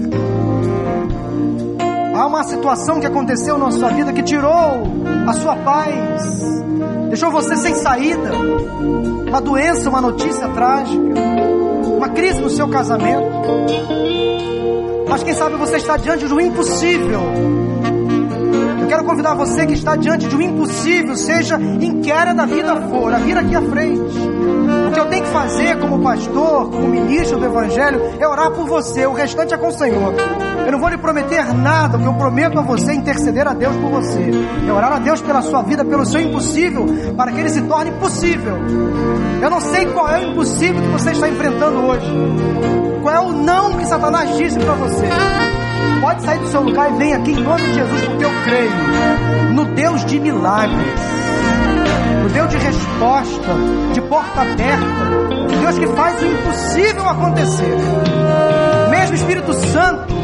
Speaker 1: Há uma situação que aconteceu na sua vida que tirou a sua paz, deixou você sem saída, uma doença, uma notícia trágica, uma crise no seu casamento. Mas quem sabe você está diante do impossível quero convidar você que está diante de um impossível, seja em que área da vida for, a vir aqui à frente. O que eu tenho que fazer como pastor, como ministro do Evangelho, é orar por você. O restante é com o Senhor. Eu não vou lhe prometer nada. O que eu prometo a você é interceder a Deus por você. É orar a Deus pela sua vida, pelo seu impossível, para que ele se torne possível. Eu não sei qual é o impossível que você está enfrentando hoje. Qual é o não que Satanás disse para você. Pode sair do seu lugar e vem aqui em nome de Jesus, porque eu creio no Deus de milagres, no Deus de resposta, de porta aberta, o Deus que faz o impossível acontecer. O mesmo Espírito Santo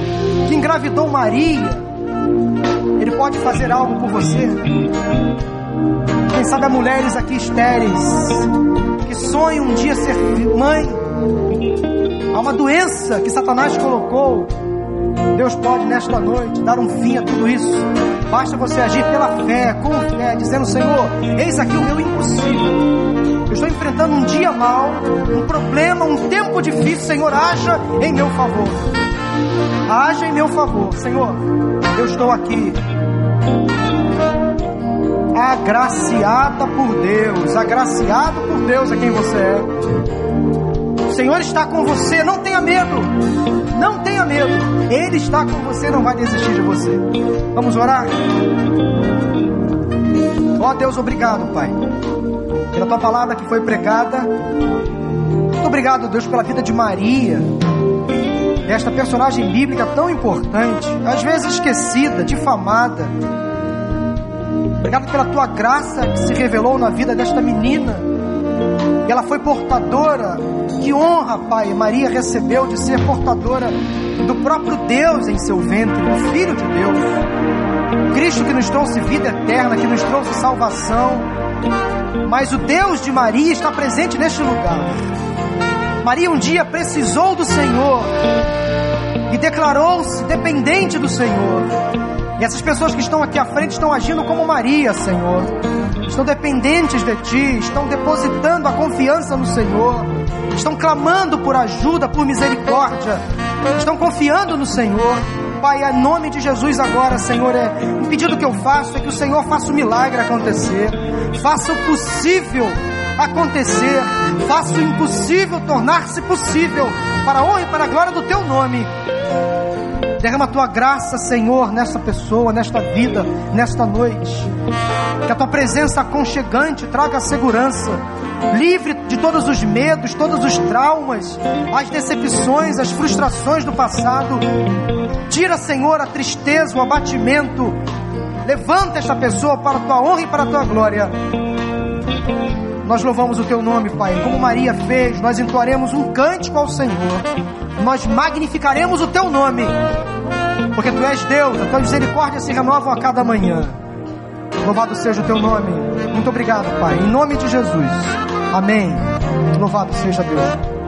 Speaker 1: que engravidou Maria, ele pode fazer algo por você. Quem sabe há mulheres aqui estéreis que sonham um dia ser mãe. Há uma doença que Satanás colocou Deus pode nesta noite dar um fim a tudo isso. Basta você agir pela fé, com fé, dizendo: Senhor, eis aqui o meu impossível. Eu estou enfrentando um dia mau, um problema, um tempo difícil. Senhor, haja em meu favor. Haja em meu favor, Senhor. Eu estou aqui. Agraciada por Deus, agraciado por Deus é quem você é. O Senhor está com você, não tenha medo. Não tenha medo. Ele está com você, não vai desistir de você. Vamos orar? Ó oh, Deus, obrigado, Pai, pela tua palavra que foi pregada. Muito obrigado, Deus, pela vida de Maria, esta personagem bíblica tão importante, às vezes esquecida, difamada. Obrigado pela tua graça que se revelou na vida desta menina. Ela foi portadora que honra, Pai, Maria recebeu de ser portadora do próprio Deus em seu ventre, do Filho de Deus. Cristo que nos trouxe vida eterna, que nos trouxe salvação. Mas o Deus de Maria está presente neste lugar. Maria um dia precisou do Senhor e declarou-se dependente do Senhor. E essas pessoas que estão aqui à frente estão agindo como Maria, Senhor. Estão dependentes de Ti, estão depositando a confiança no Senhor, estão clamando por ajuda, por misericórdia, estão confiando no Senhor. Pai, em nome de Jesus agora, Senhor, é um pedido que eu faço é que o Senhor faça o milagre acontecer, faça o possível acontecer. Faça o impossível tornar-se possível para a honra e para a glória do teu nome. Derrama a tua graça, Senhor, nesta pessoa, nesta vida, nesta noite. Que a tua presença aconchegante traga segurança. Livre de todos os medos, todos os traumas, as decepções, as frustrações do passado. Tira, Senhor, a tristeza, o abatimento. Levanta esta pessoa para a tua honra e para a tua glória. Nós louvamos o teu nome, Pai, como Maria fez, nós entoaremos um cântico ao Senhor, nós magnificaremos o teu nome, porque tu és Deus, a tua misericórdia se renova a cada manhã. Louvado seja o teu nome. Muito obrigado, Pai. Em nome de Jesus. Amém. Louvado seja Deus.